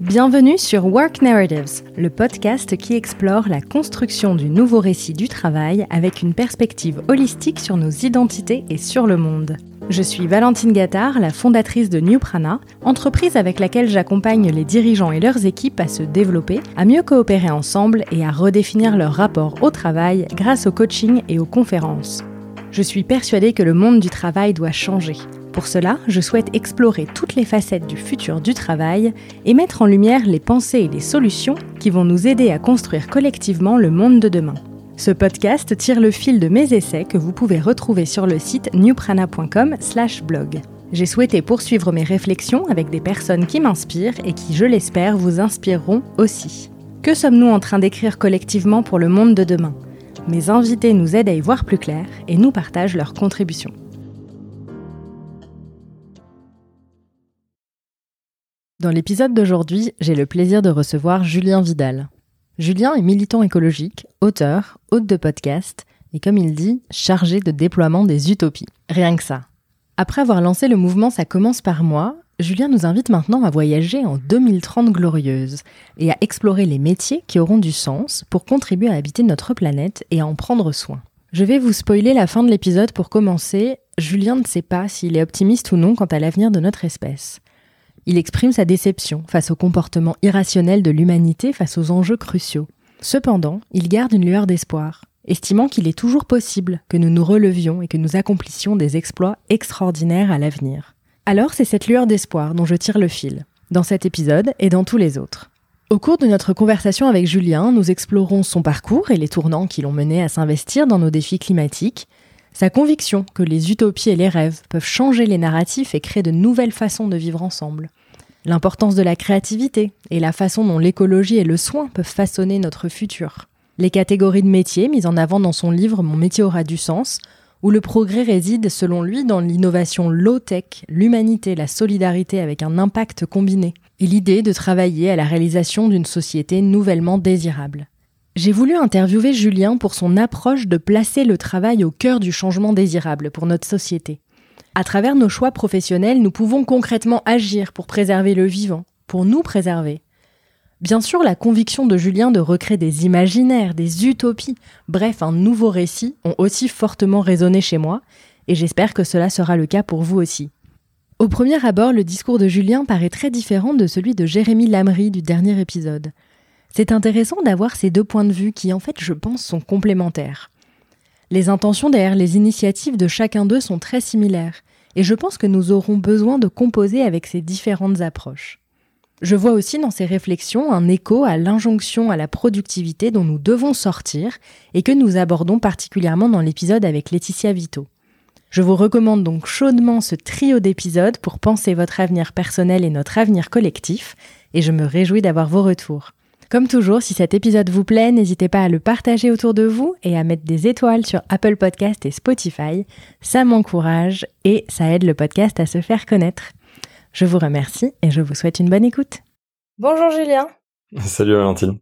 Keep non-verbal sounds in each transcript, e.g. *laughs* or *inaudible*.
Bienvenue sur Work Narratives, le podcast qui explore la construction du nouveau récit du travail avec une perspective holistique sur nos identités et sur le monde. Je suis Valentine Gattard, la fondatrice de New Prana, entreprise avec laquelle j'accompagne les dirigeants et leurs équipes à se développer, à mieux coopérer ensemble et à redéfinir leur rapport au travail grâce au coaching et aux conférences. Je suis persuadée que le monde du travail doit changer pour cela, je souhaite explorer toutes les facettes du futur du travail et mettre en lumière les pensées et les solutions qui vont nous aider à construire collectivement le monde de demain. Ce podcast tire le fil de mes essais que vous pouvez retrouver sur le site newprana.com/blog. J'ai souhaité poursuivre mes réflexions avec des personnes qui m'inspirent et qui, je l'espère, vous inspireront aussi. Que sommes-nous en train d'écrire collectivement pour le monde de demain? Mes invités nous aident à y voir plus clair et nous partagent leurs contributions. Dans l'épisode d'aujourd'hui, j'ai le plaisir de recevoir Julien Vidal. Julien est militant écologique, auteur, hôte de podcast et comme il dit, chargé de déploiement des utopies. Rien que ça. Après avoir lancé le mouvement Ça commence par moi, Julien nous invite maintenant à voyager en 2030 glorieuse et à explorer les métiers qui auront du sens pour contribuer à habiter notre planète et à en prendre soin. Je vais vous spoiler la fin de l'épisode pour commencer. Julien ne sait pas s'il est optimiste ou non quant à l'avenir de notre espèce. Il exprime sa déception face au comportement irrationnel de l'humanité face aux enjeux cruciaux. Cependant, il garde une lueur d'espoir, estimant qu'il est toujours possible que nous nous relevions et que nous accomplissions des exploits extraordinaires à l'avenir. Alors c'est cette lueur d'espoir dont je tire le fil, dans cet épisode et dans tous les autres. Au cours de notre conversation avec Julien, nous explorons son parcours et les tournants qui l'ont mené à s'investir dans nos défis climatiques, sa conviction que les utopies et les rêves peuvent changer les narratifs et créer de nouvelles façons de vivre ensemble. L'importance de la créativité et la façon dont l'écologie et le soin peuvent façonner notre futur. Les catégories de métiers mises en avant dans son livre Mon métier aura du sens, où le progrès réside selon lui dans l'innovation low-tech, l'humanité, la solidarité avec un impact combiné, et l'idée de travailler à la réalisation d'une société nouvellement désirable. J'ai voulu interviewer Julien pour son approche de placer le travail au cœur du changement désirable pour notre société. À travers nos choix professionnels, nous pouvons concrètement agir pour préserver le vivant, pour nous préserver. Bien sûr, la conviction de Julien de recréer des imaginaires, des utopies, bref, un nouveau récit, ont aussi fortement résonné chez moi, et j'espère que cela sera le cas pour vous aussi. Au premier abord, le discours de Julien paraît très différent de celui de Jérémy Lamry du dernier épisode. C'est intéressant d'avoir ces deux points de vue qui, en fait, je pense, sont complémentaires. Les intentions derrière les initiatives de chacun d'eux sont très similaires, et je pense que nous aurons besoin de composer avec ces différentes approches. Je vois aussi dans ces réflexions un écho à l'injonction à la productivité dont nous devons sortir et que nous abordons particulièrement dans l'épisode avec Laetitia Vito. Je vous recommande donc chaudement ce trio d'épisodes pour penser votre avenir personnel et notre avenir collectif, et je me réjouis d'avoir vos retours. Comme toujours, si cet épisode vous plaît, n'hésitez pas à le partager autour de vous et à mettre des étoiles sur Apple Podcast et Spotify. Ça m'encourage et ça aide le podcast à se faire connaître. Je vous remercie et je vous souhaite une bonne écoute. Bonjour Julien. Salut Valentine.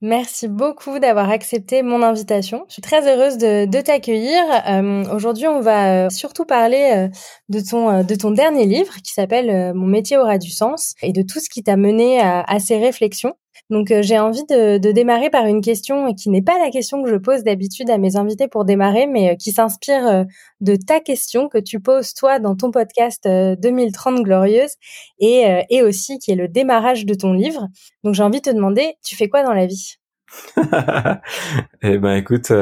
Merci beaucoup d'avoir accepté mon invitation. Je suis très heureuse de, t'accueillir. Euh, aujourd'hui, on va euh, surtout parler euh, de ton de ton dernier livre qui s'appelle Mon métier aura du sens et de tout ce qui t'a mené à ces réflexions. Donc euh, j'ai envie de, démarrer par une question qui n'est pas la question que je pose d'habitude à mes invités pour démarrer, mais euh, qui s'inspire euh, de ta question que tu poses toi dans ton podcast 2030 Glorieuse et, et aussi qui est le démarrage de ton livre. Donc j'ai envie de te demander, tu fais quoi dans la vie? *laughs* Eh ben écoute,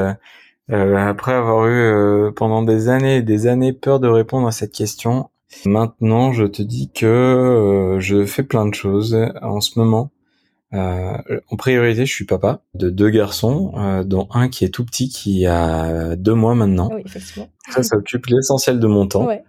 après avoir eu pendant des années et des années peur de répondre à cette question, maintenant je te dis que je fais plein de choses en ce moment. Euh, en priorité, je suis papa de deux garçons, euh, dont un qui est tout petit, qui a deux mois maintenant. Oui, effectivement. Ça, ça occupe l'essentiel de mon temps. Ouais.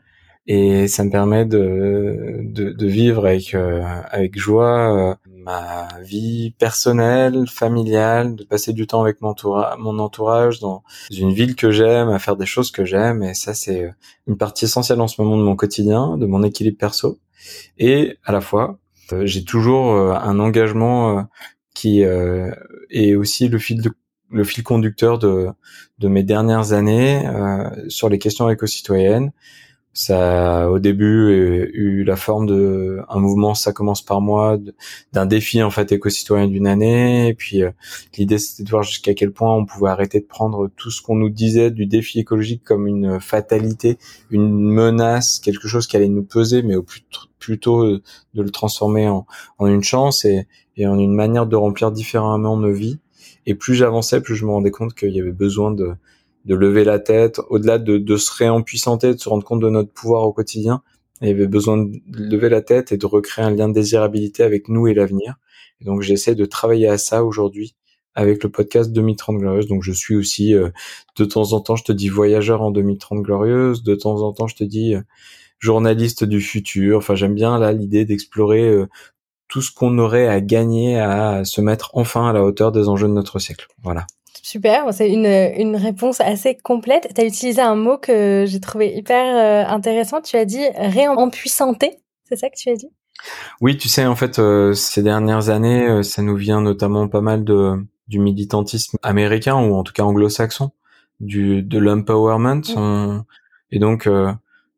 Et ça me permet de, de, de vivre avec, euh, avec joie ma vie personnelle, familiale, de passer du temps avec mon, mon entourage dans une ville que j'aime, à faire des choses que j'aime. Et ça, c'est une partie essentielle en ce moment de mon quotidien, de mon équilibre perso. Et à la fois, j'ai toujours euh, un engagement euh, qui est aussi le fil le fil conducteur de, de mes dernières années sur les questions éco-citoyennes ça au début eu la forme de un mouvement ça commence par moi d'un défi en fait éco-citoyen d'une année. Et puis euh, l'idée c'était de voir jusqu'à quel point on pouvait arrêter de prendre tout ce qu'on nous disait du défi écologique comme une fatalité une menace quelque chose qui allait nous peser mais au plus plutôt euh, de le transformer en, en une chance et, et en une manière de remplir différemment nos vies. Et plus j'avançais plus je me rendais compte qu'il y avait besoin de de lever la tête, au-delà de, de se réempuissanter, de se rendre compte de notre pouvoir au quotidien. Il y avait besoin de lever la tête et de recréer un lien de désirabilité avec nous et l'avenir. Donc j'essaie de travailler à ça aujourd'hui avec le podcast 2030 Glorieuse. Donc je suis aussi euh, de temps en temps, je te dis voyageur en 2030 Glorieuse, de temps en temps je te dis euh, journaliste du futur. Enfin j'aime bien là l'idée d'explorer euh, tout ce qu'on aurait à gagner à se mettre enfin à la hauteur des enjeux de notre siècle. Voilà. Super, c'est une, une réponse assez complète. Tu as utilisé un mot que j'ai trouvé hyper euh, intéressant. Tu as dit réempuissanter, c'est ça que tu as dit? Oui, tu sais, en fait, euh, ces dernières années, euh, ça nous vient notamment pas mal de, du militantisme américain ou en tout cas anglo-saxon, du de l'empowerment. Mmh. Et donc,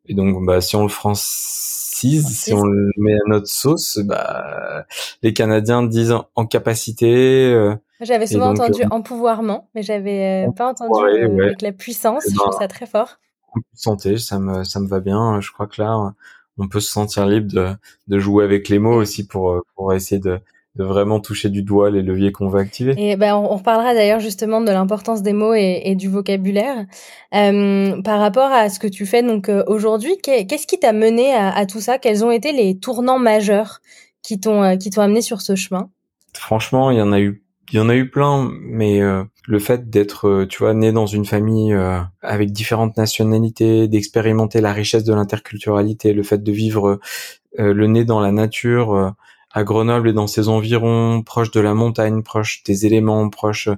et donc, bah, si on le francise, si on le met à notre sauce, bah, les Canadiens disent en capacité j'avais souvent entendu euh, empouvoirment, mais j'avais euh, pas entendu euh, avec la puissance. Eh je trouve ben, ça très fort. Santé, ça me ça me va bien. Je crois que là, on peut se sentir libre de, de jouer avec les mots aussi pour pour essayer de de vraiment toucher du doigt les leviers qu'on veut activer. Et ben on, reparlera d'ailleurs justement de l'importance des mots et, et du vocabulaire euh, par rapport à ce que tu fais donc aujourd'hui. Qu'est-ce qui t'a mené à, à, tout ça? Quels ont été les tournants majeurs qui t'ont qui t'ont amené sur ce chemin? Franchement, il y en a eu il y en a eu plein, mais euh, le fait d'être, euh, tu vois, né dans une famille euh, avec différentes nationalités, d'expérimenter la richesse de l'interculturalité, le fait de vivre le nez dans la nature, à Grenoble et dans ses environs, proche de la montagne, proche des éléments, proche,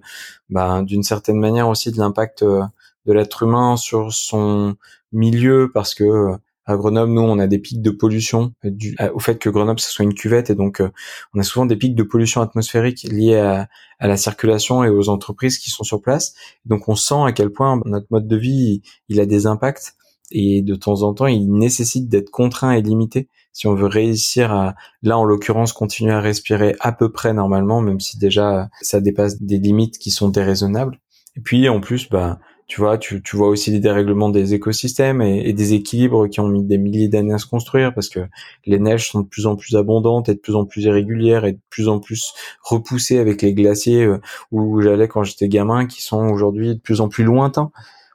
bah, d'une certaine manière aussi de l'impact de l'être humain sur son milieu, parce que à Grenoble, nous, on a des pics de pollution dû au fait que Grenoble, ce soit une cuvette, et donc euh, on a souvent des pics de pollution atmosphérique liés à, la circulation et aux entreprises qui sont sur place. Donc on sent à quel point notre mode de vie, il a des impacts, et de temps en temps, il nécessite d'être contraint et limité si on veut réussir à, là en l'occurrence, continuer à respirer à peu près normalement, même si déjà ça dépasse des limites qui sont déraisonnables. Et puis en plus, bah tu vois, tu, tu vois aussi des dérèglements des écosystèmes et, des équilibres qui ont mis des milliers d'années à se construire parce que les neiges sont de plus en plus abondantes et de plus en plus irrégulières et de plus en plus repoussées avec les glaciers euh, où j'allais quand j'étais gamin qui sont aujourd'hui de plus en plus lointains.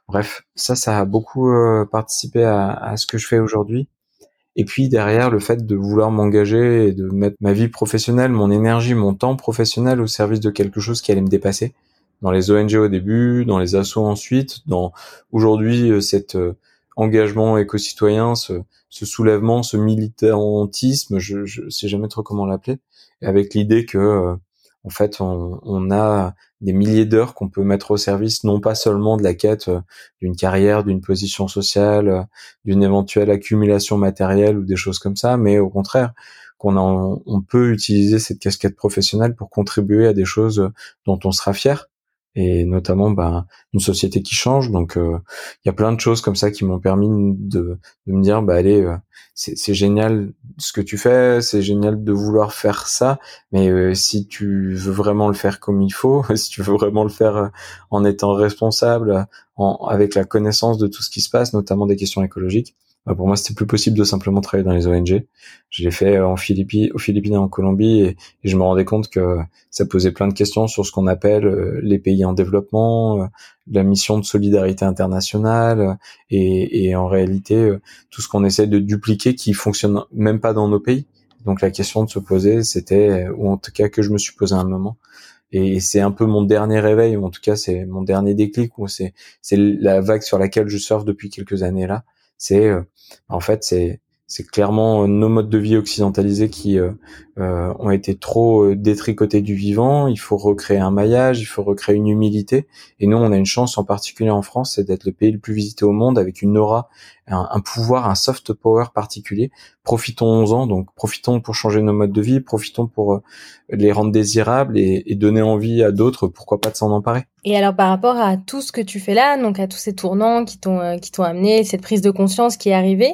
Bref, ça, ça a beaucoup euh, participé à, à ce que je fais aujourd'hui. Et puis derrière, le fait de vouloir m'engager et de mettre ma vie professionnelle, mon énergie, mon temps professionnel au service de quelque chose qui allait me dépasser dans les ONG au début, dans les assos ensuite, dans aujourd'hui euh, cet euh, engagement éco-citoyen, ce, ce, soulèvement, ce militantisme, je, je sais jamais trop comment l'appeler, avec l'idée que euh, en fait on, on, a des milliers d'heures qu'on peut mettre au service non pas seulement de la quête d'une carrière, d'une position sociale, d'une éventuelle accumulation matérielle ou des choses comme ça, mais au contraire qu'on on peut utiliser cette casquette professionnelle pour contribuer à des choses dont on sera fier et notamment bah, une société qui change. Donc euh, il y a plein de choses comme ça qui m'ont permis de, de, me dire bah allez euh, c'est génial ce que tu fais, c'est génial de vouloir faire ça, mais euh, si tu veux vraiment le faire comme il faut, *laughs* si tu veux vraiment le faire en étant responsable, en, avec la connaissance de tout ce qui se passe, notamment des questions écologiques, pour moi, c'était plus possible de simplement travailler dans les ONG. Je l'ai fait euh, en Philippines, aux Philippines et en Colombie, et, je me rendais compte que ça posait plein de questions sur ce qu'on appelle euh, les pays en développement, euh, la mission de solidarité internationale, et, et en réalité tout ce qu'on essaie de dupliquer qui fonctionne même pas dans nos pays. Donc la question de se poser, c'était, ou en tout cas que je me suis posé à un moment, et c'est un peu mon dernier réveil, ou en tout cas c'est mon dernier déclic, ou c'est c'est la vague sur laquelle je surfe depuis quelques années là c'est euh, en fait c'est c'est clairement nos modes de vie occidentalisés qui euh, euh, ont été trop détricotés du vivant. Il faut recréer un maillage, il faut recréer une humilité. Et nous, on a une chance en particulier en France, c'est d'être le pays le plus visité au monde avec une aura, un, pouvoir, un soft power particulier. Profitons-en, donc profitons pour changer nos modes de vie, profitons pour les rendre désirables et donner envie à d'autres, pourquoi pas de s'en emparer. Et alors par rapport à tout ce que tu fais là, donc à tous ces tournants qui t'ont euh, qui t'ont amené cette prise de conscience qui est arrivée,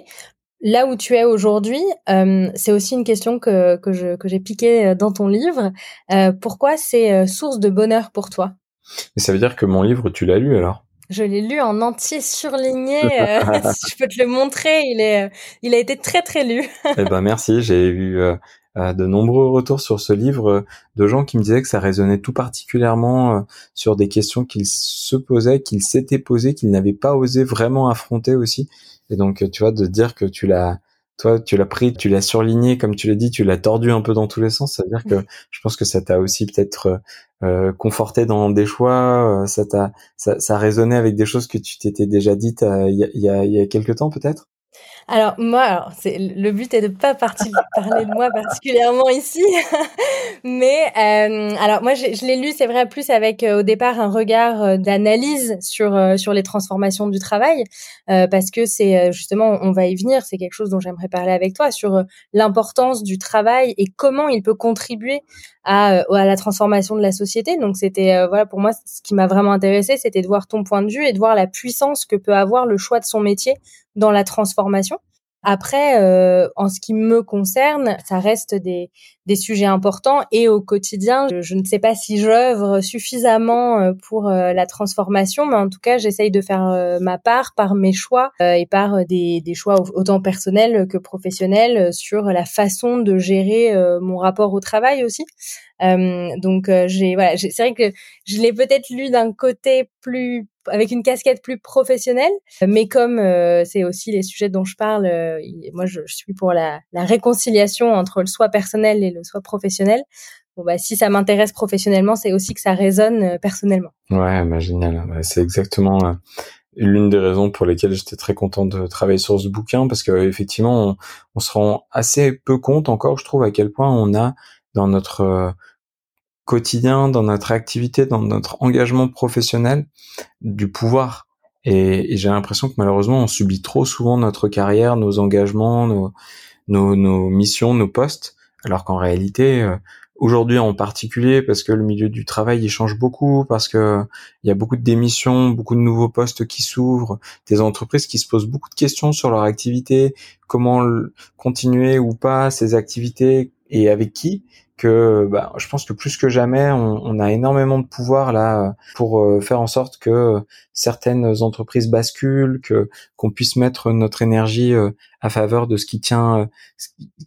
là où tu es aujourd'hui, euh, c'est aussi une question que que je que j'ai piqué euh, dans ton livre. pourquoi c'est source de bonheur pour toi? Mais ça veut dire que mon livre, tu l'as lu alors? Je l'ai lu en entier, surligné. *laughs* *laughs* je peux te le montrer. Il est, il a été très très lu. eh ben merci. J'ai eu de nombreux retours sur ce livre euh, de gens qui me disaient que ça résonnait tout particulièrement euh, sur des questions qu'ils se posaient, qu'ils s'étaient posées, qu'ils n'avaient pas osé vraiment affronter aussi. Et donc, tu vois, de dire que tu l'as, toi, tu l'as pris, tu l'as surligné, comme tu l'as dit, tu l'as tordu un peu dans tous les sens. Ça veut dire que je pense que ça t'a aussi peut-être euh, conforté dans des choix. ça t'a, ça, ça résonnait avec des choses que tu t'étais déjà dites il y, a, y, a, y a quelques temps, peut-être? Alors moi, alors, c'est, le but est de pas partir, parler de moi particulièrement ici, *laughs* mais euh, alors moi je, je l'ai lu, c'est vrai, plus avec euh, au départ un regard euh, d'analyse sur euh, sur les transformations du travail, parce que c'est justement, on va y venir, c'est quelque chose dont j'aimerais parler avec toi sur l'importance du travail et comment il peut contribuer à, à la transformation de la société. Donc c'était voilà pour moi ce qui m'a vraiment intéressé, c'était de voir ton point de vue et de voir la puissance que peut avoir le choix de son métier dans la transformation. Après, euh, en ce qui me concerne, ça reste des, des sujets importants et au quotidien, je, ne sais pas si j'œuvre suffisamment euh, pour euh, la transformation, mais en tout cas, j'essaye de faire ma part par mes choix et par des, choix autant personnels que professionnels sur la façon de gérer mon rapport au travail aussi. donc, j'ai voilà, c'est vrai que je l'ai peut-être lu d'un côté plus avec une casquette plus professionnelle. Mais comme euh, c'est aussi les sujets dont je parle, euh, moi je, suis pour la, la, réconciliation entre le soi personnel et le soi professionnel. Bon bah si ça m'intéresse professionnellement, c'est aussi que ça résonne euh, personnellement. Ouais, bah, génial. c'est exactement l'une des raisons pour lesquelles j'étais très content de travailler sur ce bouquin parce que effectivement on, se rend assez peu compte encore, je trouve, à quel point on a dans notre quotidien, dans notre activité, dans notre engagement professionnel, du pouvoir. Et, j'ai l'impression que malheureusement, on subit trop souvent notre carrière, nos engagements, nos, missions, nos postes, alors qu'en réalité, euh, aujourd'hui en particulier, parce que le milieu du travail il change beaucoup, parce que il y a beaucoup de démissions, beaucoup de nouveaux postes qui s'ouvrent, des entreprises qui se posent beaucoup de questions sur leur activité, comment continuer ou pas ces activités et avec qui que bah, je pense que plus que jamais, on, on, a énormément de pouvoir là pour euh, faire en sorte que certaines entreprises basculent, que qu'on puisse mettre notre énergie euh, à faveur de ce qui tient, euh,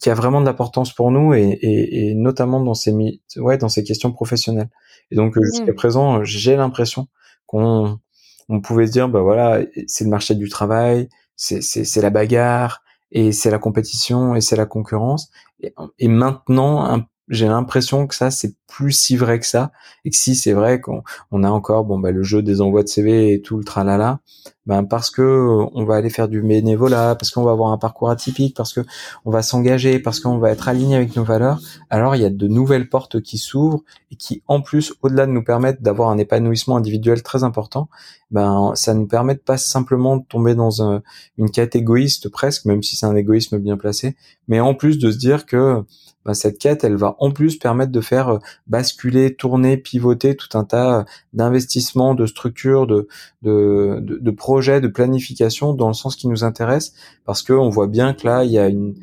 qui a vraiment de l'importance pour nous et, et, et, notamment dans ces ouais dans ces questions professionnelles. Et donc jusqu'à mmh. présent, j'ai l'impression qu'on on pouvait se dire bah voilà c'est le marché du travail, c'est c'est la bagarre et c'est la compétition et c'est la concurrence. Et, et maintenant, un j'ai l'impression que ça c'est plus si vrai que ça. Et que si c'est vrai qu'on on a encore bon bah le jeu des envois de CV et tout le tralala ben parce que on va aller faire du bénévolat parce qu'on va avoir un parcours atypique parce que on va s'engager parce qu'on va être aligné avec nos valeurs. Alors il y a de nouvelles portes qui s'ouvrent et qui en plus au-delà de nous permettre d'avoir un épanouissement individuel très important ben ça nous permet de pas simplement de tomber dans un, une quête égoïste presque même si c'est un égoïsme bien placé mais en plus de se dire que bah, cette quête, elle va en plus permettre de faire euh, basculer, tourner, pivoter tout un tas d'investissements, de structures, de, de, de, projets, de planification dans le sens qui nous intéresse, parce qu'on voit bien que là, il y a une,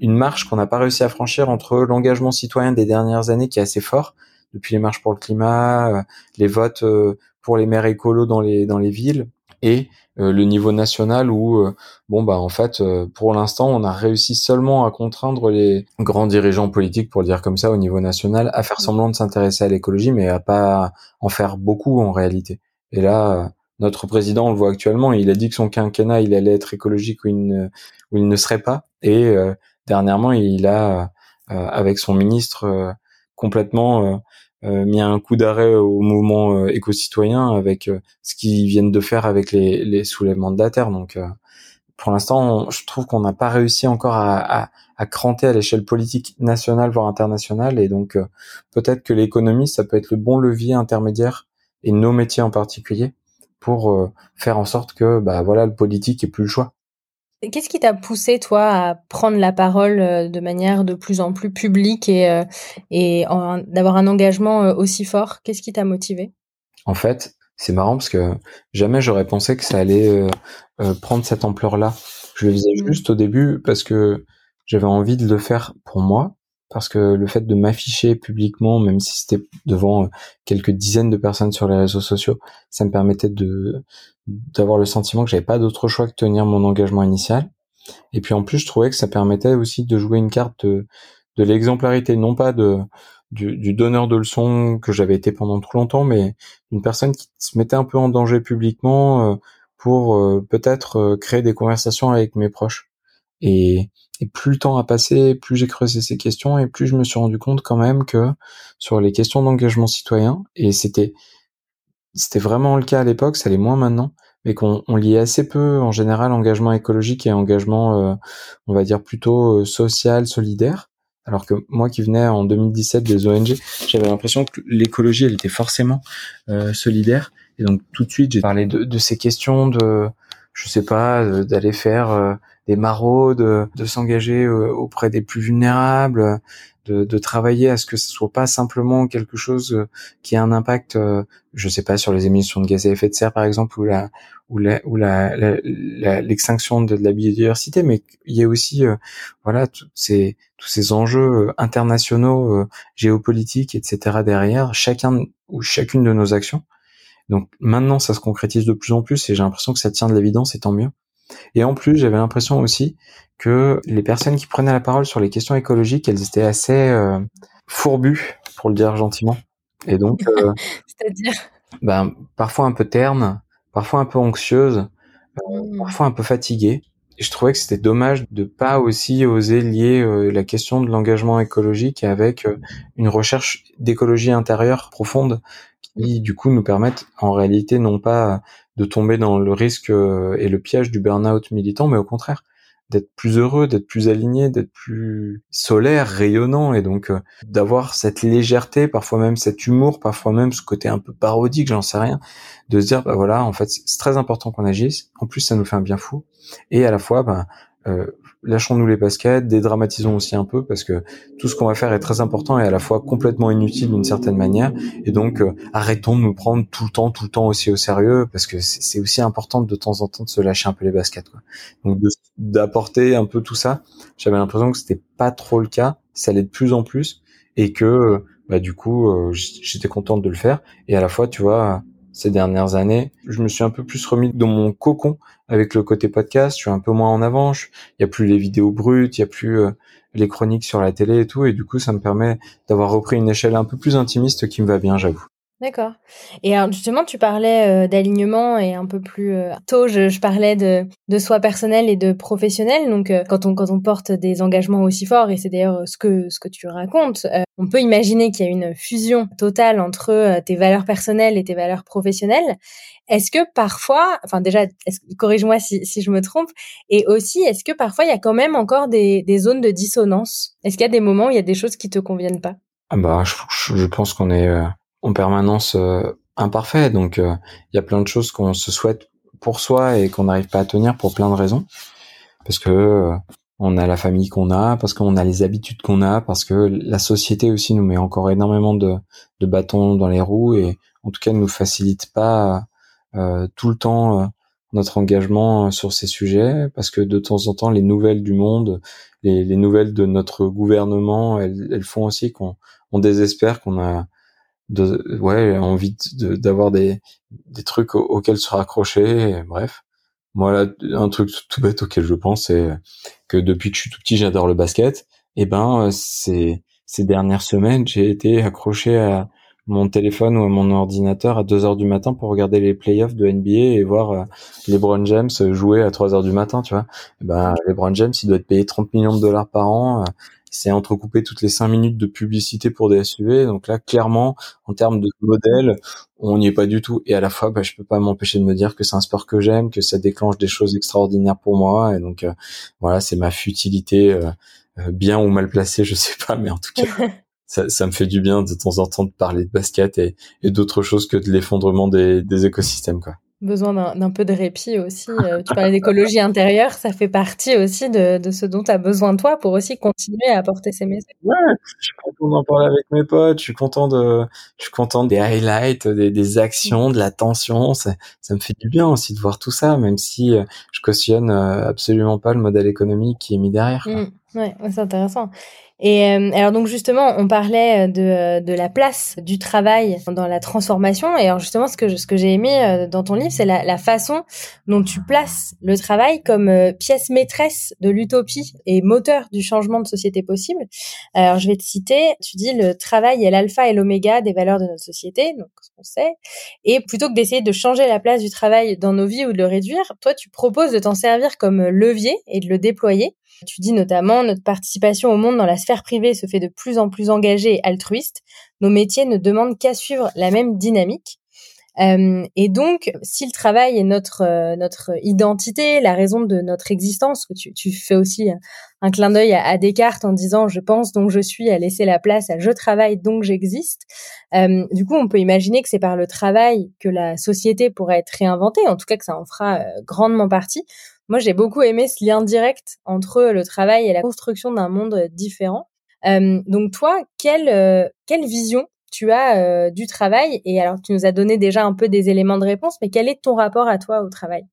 une marche qu'on n'a pas réussi à franchir entre l'engagement citoyen des dernières années qui est assez fort, depuis les marches pour le climat, euh, les votes euh, pour les maires écolos dans les, dans les villes, et euh, le niveau national où euh, bon bah en fait euh, pour l'instant on a réussi seulement à contraindre les grands dirigeants politiques pour le dire comme ça au niveau national à faire semblant de s'intéresser à l'écologie mais à pas en faire beaucoup en réalité. Et là notre président on le voit actuellement, il a dit que son quinquennat il allait être écologique ou il ne, serait pas et dernièrement il a avec son ministre complètement euh, mis un coup d'arrêt au mouvement euh, éco-citoyen avec euh, ce qu'ils viennent de faire avec les, les soulèvements de la terre. Donc, pour l'instant, je trouve qu'on n'a pas réussi encore à, à, à cranter à l'échelle politique nationale voire internationale. Et donc, peut-être que l'économie, ça peut être le bon levier intermédiaire et nos métiers en particulier pour faire en sorte que, bah voilà, le politique ait plus le choix. Qu'est-ce qui t'a poussé, toi, à prendre la parole euh, de manière de plus en plus publique et, euh, et d'avoir un engagement euh, aussi fort? Qu'est-ce qui t'a motivé en fait, c'est marrant parce que jamais j'aurais pensé que ça allait prendre cette ampleur-là. Je le faisais mmh. juste au début parce que j'avais envie de le faire pour moi, parce que le fait de m'afficher publiquement, même si c'était devant quelques dizaines de personnes sur les réseaux sociaux, ça me permettait de d'avoir le sentiment que j'avais pas d'autre choix que tenir mon engagement initial. Et puis en plus, je trouvais que ça permettait aussi de jouer une carte de, de l'exemplarité, non pas de du, donneur de leçons que j'avais été pendant trop longtemps, mais une personne qui se mettait un peu en danger publiquement pour peut-être créer des conversations avec mes proches. Et, et plus le temps a passé, plus j'ai creusé ces questions et plus je me suis rendu compte quand même que sur les questions d'engagement citoyen, et c'était c'était vraiment le cas à l'époque, ça l'est moins maintenant, mais qu'on on liait assez peu en général engagement écologique et engagement, euh, on va dire plutôt euh, social, solidaire. Alors que moi qui venais en 2017 des ONG, j'avais l'impression que l'écologie, elle était forcément euh, solidaire. Et donc tout de suite, j'ai parlé de, de, ces questions de, je sais pas, d'aller faire des maraudes, de s'engager euh, auprès des plus vulnérables, de, de, travailler à ce que ce soit pas simplement quelque chose euh, qui a un impact, euh, je sais pas, sur les émissions de gaz à effet de serre par exemple ou la ou la ou la, l'extinction de, la biodiversité, mais il y a aussi voilà tous ces tous ces enjeux internationaux, géopolitiques, etc. derrière chacun ou chacune de nos actions. Donc maintenant ça se concrétise de plus en plus et j'ai l'impression que ça tient de l'évidence et tant mieux. Et en plus, j'avais l'impression aussi que les personnes qui prenaient la parole sur les questions écologiques, elles étaient assez euh, fourbues, pour le dire gentiment. Et donc, euh, *laughs* c'est-à-dire, ben, parfois un peu terne, parfois un peu anxieuse, euh, mmh. parfois un peu fatiguée. Je trouvais que c'était dommage de pas aussi oser lier euh, la question de l'engagement écologique avec une recherche d'écologie intérieure profonde qui du coup nous permettent en réalité non pas de tomber dans le risque euh, et le piège du burn-out militant, mais au contraire d'être plus heureux, d'être plus aligné, d'être plus solaire, rayonnant, et donc euh, d'avoir cette légèreté, parfois même cet humour, parfois même ce côté un peu parodique, j'en sais rien, de se dire bah voilà, en fait c'est très important qu'on agisse. En plus ça nous fait un bien fou, et à la fois bah, euh, lâchons-nous les baskets, dédramatisons aussi un peu parce que tout ce qu'on va faire est très important et à la fois complètement inutile d'une certaine manière. Et donc euh, arrêtons de nous prendre tout le temps, tout le temps aussi au sérieux parce que c'est aussi important de temps en temps de se lâcher un peu les baskets. Quoi. Donc d'apporter un peu tout ça, j'avais l'impression que c'était pas trop le cas, ça allait de plus en plus et que bah, du coup euh, j'étais contente de le faire et à la fois tu vois ces dernières années. Je me suis un peu plus remis dans mon cocon avec le côté podcast. Je suis un peu moins en avant. Il n'y a plus les vidéos brutes, il n'y a plus euh, les chroniques sur la télé et tout. Et du coup, ça me permet d'avoir repris une échelle un peu plus intimiste qui me va bien, j'avoue. D'accord. Et justement, tu parlais euh, d'alignement et un peu plus euh, tôt, je, parlais de, soi personnel et de professionnel. Donc, euh, quand on porte des engagements aussi forts, et c'est d'ailleurs ce que ce que tu racontes, on peut imaginer qu'il y a une fusion totale entre tes valeurs personnelles et tes valeurs professionnelles. Est-ce que parfois, enfin déjà, corrige-moi si, si je me trompe, et aussi, est-ce que parfois il y a quand même encore des, des zones de dissonance? Est-ce qu'il y a des moments où il y a des choses qui te conviennent pas? Ah bah, je pense qu'on est en permanence euh, imparfait. Donc euh, il y a plein de choses qu'on se souhaite pour soi et qu'on n'arrive pas à tenir pour plein de raisons. Parce que euh, on a la famille qu'on a, parce qu'on a les habitudes qu'on a, parce que la société aussi nous met encore énormément de, de bâtons dans les roues et en tout cas ne nous facilite pas tout le temps notre engagement sur ces sujets, parce que de temps en temps les nouvelles du monde, les, les nouvelles de notre gouvernement, elles, elles font aussi qu'on on désespère qu'on a de ouais envie d'avoir des des trucs auxquels se raccrocher bref moi un truc tout bête auquel je pense c'est que depuis que je suis tout petit j'adore le basket et ben c'est ces dernières semaines j'ai été accroché à mon téléphone ou à mon ordinateur à 2 heures du matin pour regarder les playoffs de NBA et voir euh, LeBron James jouer à 3 heures du matin, tu vois. Et ben, LeBron James, il doit être payé 30 millions de dollars par an. C'est entrecoupé toutes les cinq minutes de publicité pour des SUV. Donc là, clairement, en termes de modèle, on n'y est pas du tout. Et à la fois, bah, je peux pas m'empêcher de me dire que c'est un sport que j'aime, que ça déclenche des choses extraordinaires pour moi. Et donc, euh, voilà, c'est ma futilité, euh, euh, bien ou mal placée, je sais pas, mais en tout cas. *laughs* Ça, ça, me fait du bien de temps en temps de parler de basket et, et d'autres choses que de l'effondrement des, des écosystèmes quoi. Besoin d'un peu de répit aussi. Euh, tu parlais d'écologie intérieure, ça fait partie aussi de, de ce dont tu as besoin toi pour aussi continuer à apporter ces messages. Ouais, je suis content d'en parler avec mes potes, je suis content de, je suis content des highlights, des, des actions, de la tension. Ça, ça me fait du bien aussi de voir tout ça, même si euh, je cautionne euh, absolument pas le modèle économique qui est mis derrière. Mmh, ouais, c'est intéressant. Et euh, alors donc justement, on parlait euh, de, euh, de la place du travail dans la transformation. Et alors justement, ce que ce que j'ai aimé dans ton livre, c'est la, la, façon dont tu places le travail comme pièce maîtresse de l'utopie et moteur du changement de société possible. Alors je vais te citer. Tu dis le travail est l'alpha et l'oméga des valeurs de notre société, donc qu'on sait. Et plutôt que d'essayer de changer la place du travail dans nos vies ou de le réduire, toi tu proposes de t'en servir comme levier et de le déployer. Tu dis notamment notre participation au monde dans la sphère privée se fait de plus en plus engagée et altruiste. Nos métiers ne demandent qu'à suivre la même dynamique. Euh, et donc, si le travail est notre euh, identité, la raison de notre existence, tu fais aussi un clin d'œil à, Descartes en disant je pense donc je suis, à laisser la place à je travaille donc j'existe. Euh, du coup, on peut imaginer que c'est par le travail que la société pourrait être réinventée, en tout cas que ça en fera grandement partie. Moi, j'ai beaucoup aimé ce lien direct entre le travail et la construction d'un monde différent. Euh, donc toi, quelle, euh, quelle vision tu as euh, du travail? Et alors, tu nous as donné déjà un peu des éléments de réponse, mais quel est ton rapport à toi au travail?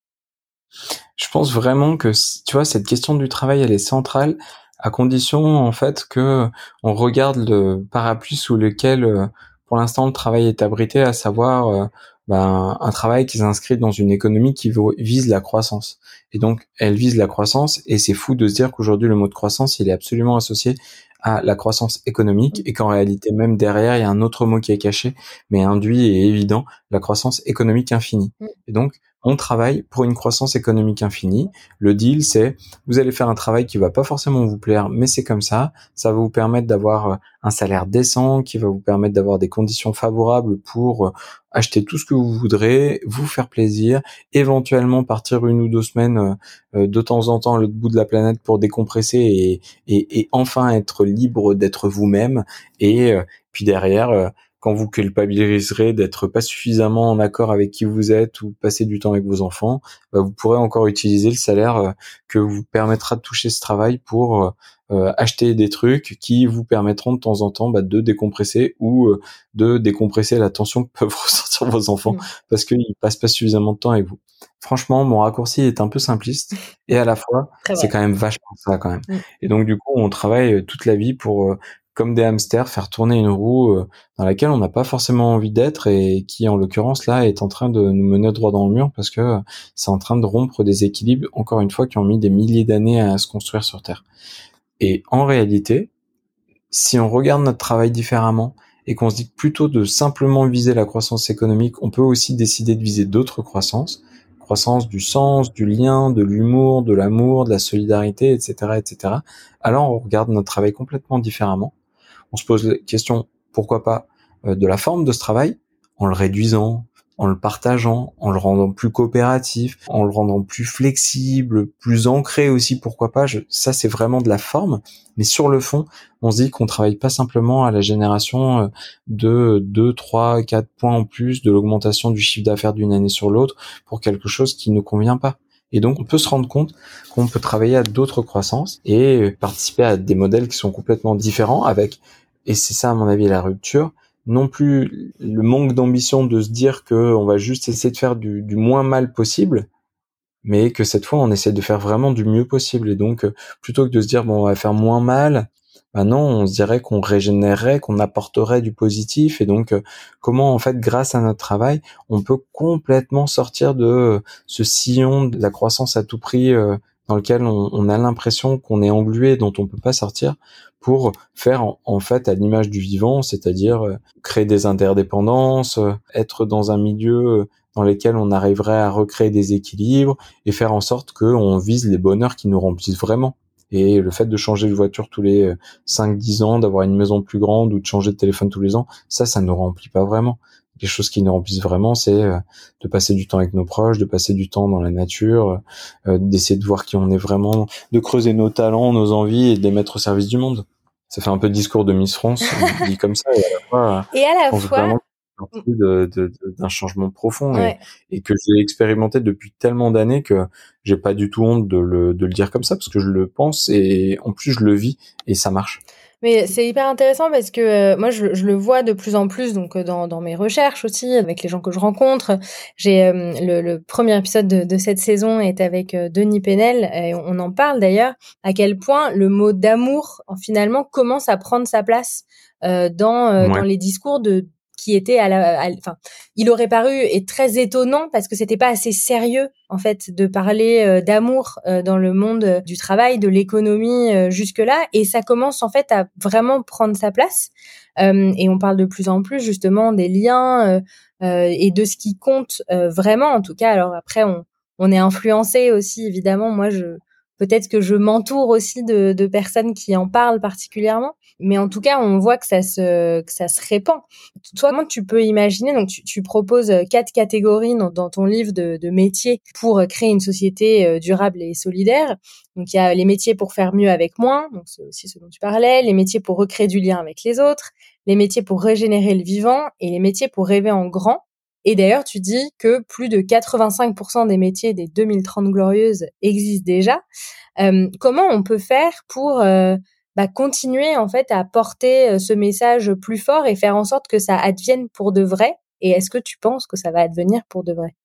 Je pense vraiment que, tu vois, cette question du travail, elle est centrale à condition, en fait, que on regarde le parapluie sous lequel, pour l'instant, le travail est abrité, à savoir ben, un travail qui s'inscrit dans une économie qui vise la croissance. Et donc, elle vise la croissance, et c'est fou de se dire qu'aujourd'hui, le mot de croissance, il est absolument associé à la croissance économique, et qu'en réalité, même derrière, il y a un autre mot qui est caché, mais induit et évident, la croissance économique infinie. Mm. Et donc, on travaille pour une croissance économique infinie. Le deal, c'est vous allez faire un travail qui va pas forcément vous plaire, mais c'est comme ça. Ça va vous permettre d'avoir euh, un salaire décent, qui va vous permettre d'avoir des conditions favorables pour euh, acheter tout ce que vous voudrez, vous faire plaisir, éventuellement partir une ou deux semaines euh, de temps en temps à l'autre bout de la planète pour décompresser et, et, et enfin être libre d'être vous-même. Et puis derrière quand vous culpabiliserez d'être pas suffisamment en accord avec qui vous êtes ou passer du temps avec vos enfants, bah, vous pourrez encore utiliser le salaire euh, que vous permettra de toucher ce travail pour euh, euh, acheter des trucs qui vous permettront de temps en temps bah, de décompresser ou de décompresser la tension que *laughs* peuvent ressentir vos enfants mmh. parce qu'ils passent pas suffisamment de temps avec vous. Franchement, mon raccourci est un peu simpliste et à la fois c'est quand même vachement ça quand même. Mmh. Et donc du coup, on travaille toute la vie pour comme des hamsters, faire tourner une roue euh, dans laquelle on n'a pas forcément envie d'être et qui, en l'occurrence, là, est en train de nous mener droit dans le mur parce que c'est en train de rompre des équilibres, encore une fois, qui ont mis des milliers d'années à se construire sur Terre. Et en réalité, si on regarde notre travail différemment et qu'on se dit que plutôt de simplement viser la croissance économique, on peut aussi décider de viser d'autres croissances, croissance du sens, du lien, de l'humour, de l'amour, de la solidarité, etc., etc. Alors on regarde notre travail complètement différemment on se pose la question, pourquoi pas, euh, de la forme de ce travail, en le réduisant, en le partageant, en le rendant plus coopératif, en le rendant plus flexible, plus ancré aussi, pourquoi pas. ça, c'est vraiment de la forme. Mais sur le fond, on se dit qu'on travaille pas simplement à la génération euh, de 2, 3, 4 points en plus de l'augmentation du chiffre d'affaires d'une année sur l'autre pour quelque chose qui ne convient pas. Et donc, on peut se rendre compte qu'on peut travailler à d'autres croissances et participer à des modèles qui sont complètement différents avec et c'est ça à mon avis la rupture, non plus le manque d'ambition de se dire que on va juste essayer de faire du, moins mal possible, mais que cette fois on essaie de faire vraiment du mieux possible. Et donc plutôt que de se dire bon on va faire moins mal, ben non, on se dirait qu'on régénérerait, qu'on apporterait du positif. Et donc comment en fait grâce à notre travail on peut complètement sortir de ce sillon de la croissance à tout prix euh, dans lequel on, on a l'impression qu'on est englué, dont on peut pas sortir, pour faire en, fait à l'image du vivant, c'est-à-dire euh, créer des interdépendances, euh, être dans un milieu euh, dans lequel on arriverait à recréer des équilibres et faire en sorte qu'on vise les bonheurs qui nous remplissent vraiment. Et le fait de changer de voiture tous les 5-10 ans, d'avoir une maison plus grande ou de changer de téléphone tous les ans, ça, ça nous remplit pas vraiment. Les choses qui nous remplissent vraiment, c'est de passer du temps avec nos proches, de passer du temps dans la nature, d'essayer de voir qui on est vraiment, de creuser nos talents, nos envies et de les mettre au service du monde ça fait un peu discours de Miss France, *laughs* dit comme ça. Et à la fois, partie d'un de, d'un changement profond et, et, que j'ai expérimenté depuis tellement d'années que j'ai pas du tout honte de le, de le dire comme ça parce que je le pense et en plus je le vis et ça marche. Mais c'est hyper intéressant parce que euh, moi, je, je, le vois de plus en plus donc euh, dans, dans, mes recherches aussi, avec les gens que je rencontre. J'ai euh, le, le, premier épisode de, de, cette saison est avec Denis Penel et on en parle d'ailleurs à quel point le mot d'amour finalement commence à prendre sa place dans, dans les discours de qui était à la, enfin, il aurait paru et très étonnant parce que c'était pas assez sérieux en fait de parler euh, d'amour euh, dans le monde euh, du travail, de l'économie jusque là, et ça commence en fait à vraiment prendre sa place. et on parle de plus en plus justement des liens et de ce qui compte vraiment. En tout cas, alors après on on est influencé aussi évidemment. Moi je Peut-être que je m'entoure aussi de, de, personnes qui en parlent particulièrement, mais en tout cas, on voit que ça se que ça se répand. Toi, comment tu peux imaginer Donc, tu, tu proposes quatre catégories dans, ton livre de, de, métiers pour créer une société euh, durable et solidaire. Donc, il y a les métiers pour faire mieux avec moins, donc c'est aussi ce dont tu parlais, les métiers pour recréer du lien avec les autres, les métiers pour régénérer le vivant et les métiers pour rêver en grand. Et d'ailleurs, tu dis que plus de 85% des métiers des 2030 glorieuses existent déjà. Euh, comment on peut faire pour euh, bah, continuer en fait à porter euh, ce message plus fort et faire en sorte que ça advienne pour de vrai? Et est-ce que tu penses que ça va advenir pour de vrai?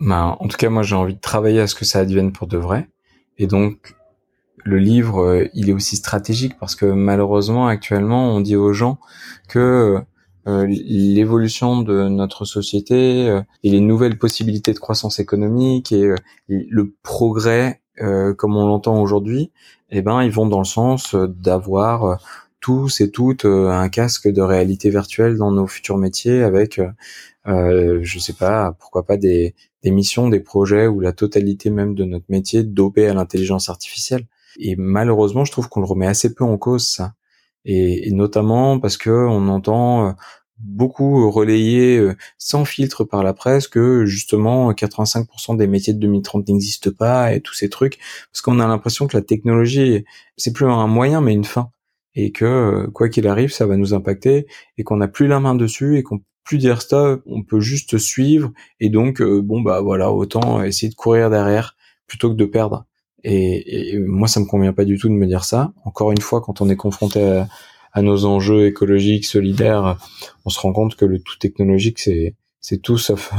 Bah, En tout cas, moi j'ai envie de travailler à ce que ça advienne pour de vrai. Et donc, le livre, il est aussi stratégique parce que malheureusement, actuellement, on dit aux gens que l'évolution de notre société euh, et les nouvelles possibilités de croissance économique et, euh, le progrès comme on l'entend aujourd'hui, eh ben ils vont dans le sens d'avoir tous et toutes un casque de réalité virtuelle dans nos futurs métiers avec euh, je sais pas pourquoi pas des, des missions des projets ou la totalité même de notre métier dopé à l'intelligence artificielle. Et malheureusement je trouve qu'on le remet assez peu en cause ça. Et, notamment parce que on entend beaucoup relayé euh, sans filtre par la presse que justement 85% des métiers de 2030 n'existent pas et tous ces trucs. Parce qu'on a l'impression que la technologie c'est plus un moyen mais une fin. Et que euh, quoi qu'il arrive ça va nous impacter et qu'on n'a plus la main dessus et qu'on peut plus dire stop on peut juste suivre et donc euh, bon bah voilà autant essayer de courir derrière plutôt que de perdre. Et, et moi ça me convient pas du tout de me dire ça. Encore une fois quand on est confronté à à nos enjeux écologiques, solidaires, on se rend compte que le tout technologique, c'est c'est tout sauf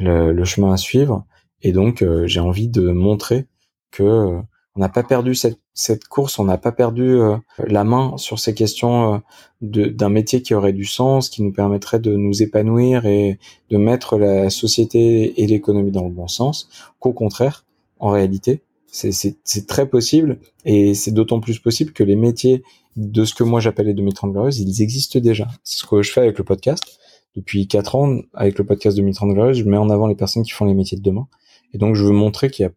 euh, le, chemin à suivre. Et donc, euh, j'ai envie de montrer que euh, on n'a pas perdu cette, cette course, on n'a pas perdu la main sur ces questions d'un métier qui aurait du sens, qui nous permettrait de nous épanouir et de mettre la société et l'économie dans le bon sens. Qu'au contraire, en réalité, c'est très possible et c'est d'autant plus possible que les métiers de ce que moi j'appelle les 2030 glorieuses, ils existent déjà. C'est ce que je fais avec le podcast. Depuis quatre ans, avec le podcast 2030 glorieuses, je mets en avant les personnes qui font les métiers de demain. Et donc, je veux montrer qu'il y a,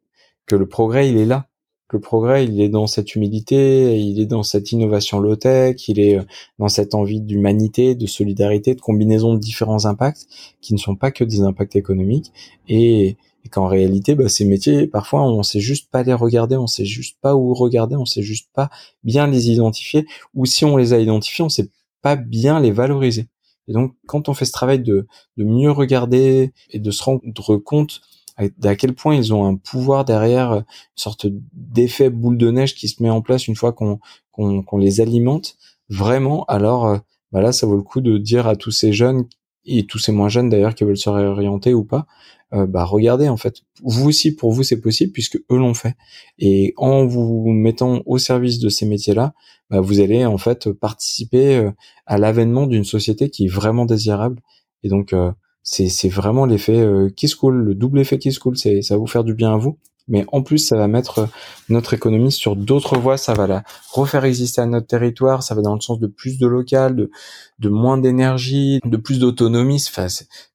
que le progrès, il est là. Le progrès, il est dans cette humilité, il est dans cette innovation low-tech, il est euh, dans cette envie d'humanité, de solidarité, de combinaison de différents impacts qui ne sont pas que des impacts économiques. Et, et qu'en réalité, bah, ces métiers, parfois, on sait juste pas les regarder, on sait juste pas où regarder, on sait juste pas bien les identifier, ou si on les a identifiés, on sait pas bien les valoriser. Et donc, quand on fait ce travail de, mieux regarder et de se rendre compte à, quel point ils ont un pouvoir derrière, une sorte d'effet boule de neige qui se met en place une fois qu'on qu'on les alimente, vraiment, alors euh, bah là, ça vaut le coup de dire à tous ces jeunes et tous ces moins jeunes d'ailleurs qui veulent se réorienter ou pas, euh, bah regardez en fait, vous aussi pour vous c'est possible puisque eux l'ont fait. Et en vous mettant au service de ces métiers-là, bah, vous allez en fait participer euh, à l'avènement d'une société qui est vraiment désirable. Et donc euh, c'est vraiment l'effet Kiss Cool, le double effet Kiss Cool, c'est ça va vous faire du bien à vous. Mais en plus, ça va mettre notre économie sur d'autres voies, ça va la refaire exister à notre territoire, ça va dans le sens de plus de local, de, de moins d'énergie, de plus d'autonomie. Enfin,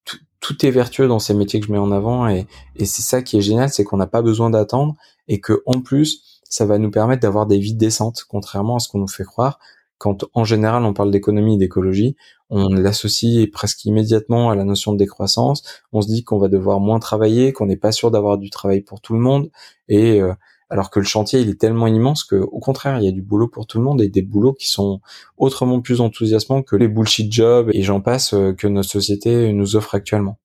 tout, tout est vertueux dans ces métiers que je mets en avant et, c'est ça qui est génial, c'est qu'on n'a pas besoin d'attendre et que en plus ça va nous permettre d'avoir des vies décentes, contrairement à ce qu'on nous fait croire. Quand en général on parle d'économie et d'écologie, on l'associe presque immédiatement à la notion de décroissance. On se dit qu'on va devoir moins travailler, qu'on n'est pas sûr d'avoir du travail pour tout le monde et, euh, alors que le chantier il est tellement immense que au contraire il y a du boulot pour tout le monde et des boulots qui sont autrement plus enthousiasmants que les bullshit jobs et j'en passe euh, que notre société nous offre actuellement.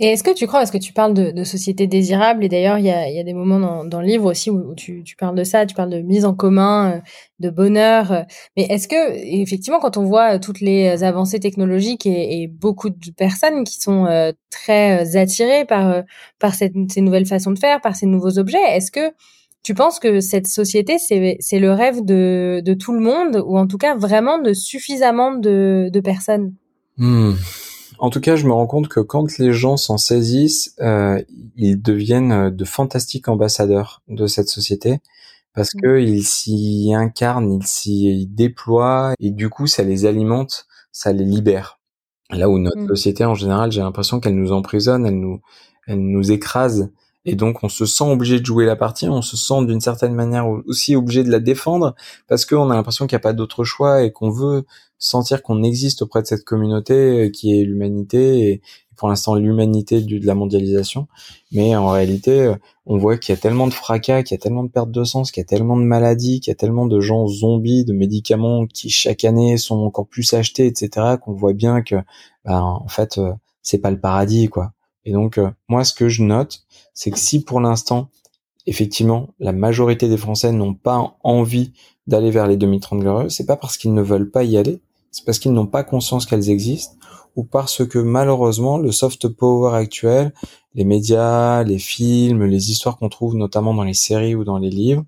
Et est-ce que tu crois, est-ce que tu parles de, de société désirable, et d'ailleurs il y a, y a, des moments dans, dans, le livre aussi où, tu, tu, parles de ça, tu parles de mise en commun, euh, de bonheur, euh, mais est-ce que effectivement quand on voit toutes les avancées technologiques et, et beaucoup de personnes qui sont euh, très attirées par, par ces nouvelles façons de faire, par ces nouveaux objets, est-ce que tu penses que cette société, c'est le rêve de, de tout le monde, ou en tout cas vraiment de suffisamment de, de personnes? Hmm. En tout cas, je me rends compte que quand les gens s'en saisissent, euh, ils deviennent euh, de fantastiques ambassadeurs de cette société parce mmh. que ils s'y incarnent, ils s'y déploient et du coup, ça les alimente, ça les libère. Là où notre mmh. société en général, j'ai l'impression qu'elle nous emprisonne, elle nous, elle nous écrase et donc on se sent obligé de jouer la partie, on se sent d'une certaine manière aussi obligé de la défendre parce qu'on a l'impression qu'il n'y a pas d'autre choix et qu'on veut sentir qu'on existe auprès de cette communauté euh, qui est l'humanité et pour l'instant l'humanité de la mondialisation. Mais en réalité, euh, on voit qu'il y a tellement de fracas, qu'il y a tellement de perte de sens, qu'il y a tellement de maladies, qu'il y a tellement de gens zombies, de médicaments qui chaque année sont encore plus achetés, etc. Qu'on voit bien que, ben, en fait, euh, c'est pas le paradis, quoi. Et donc, moi, ce que je note, c'est que si pour l'instant, effectivement, la majorité des Français n'ont pas envie d'aller vers les 2030 glorieuses, c'est pas parce qu'ils ne veulent pas y aller, c'est parce qu'ils n'ont pas conscience qu'elles existent ou parce que malheureusement le soft power actuel, les médias, les films, les histoires qu'on trouve notamment dans les séries ou dans les livres,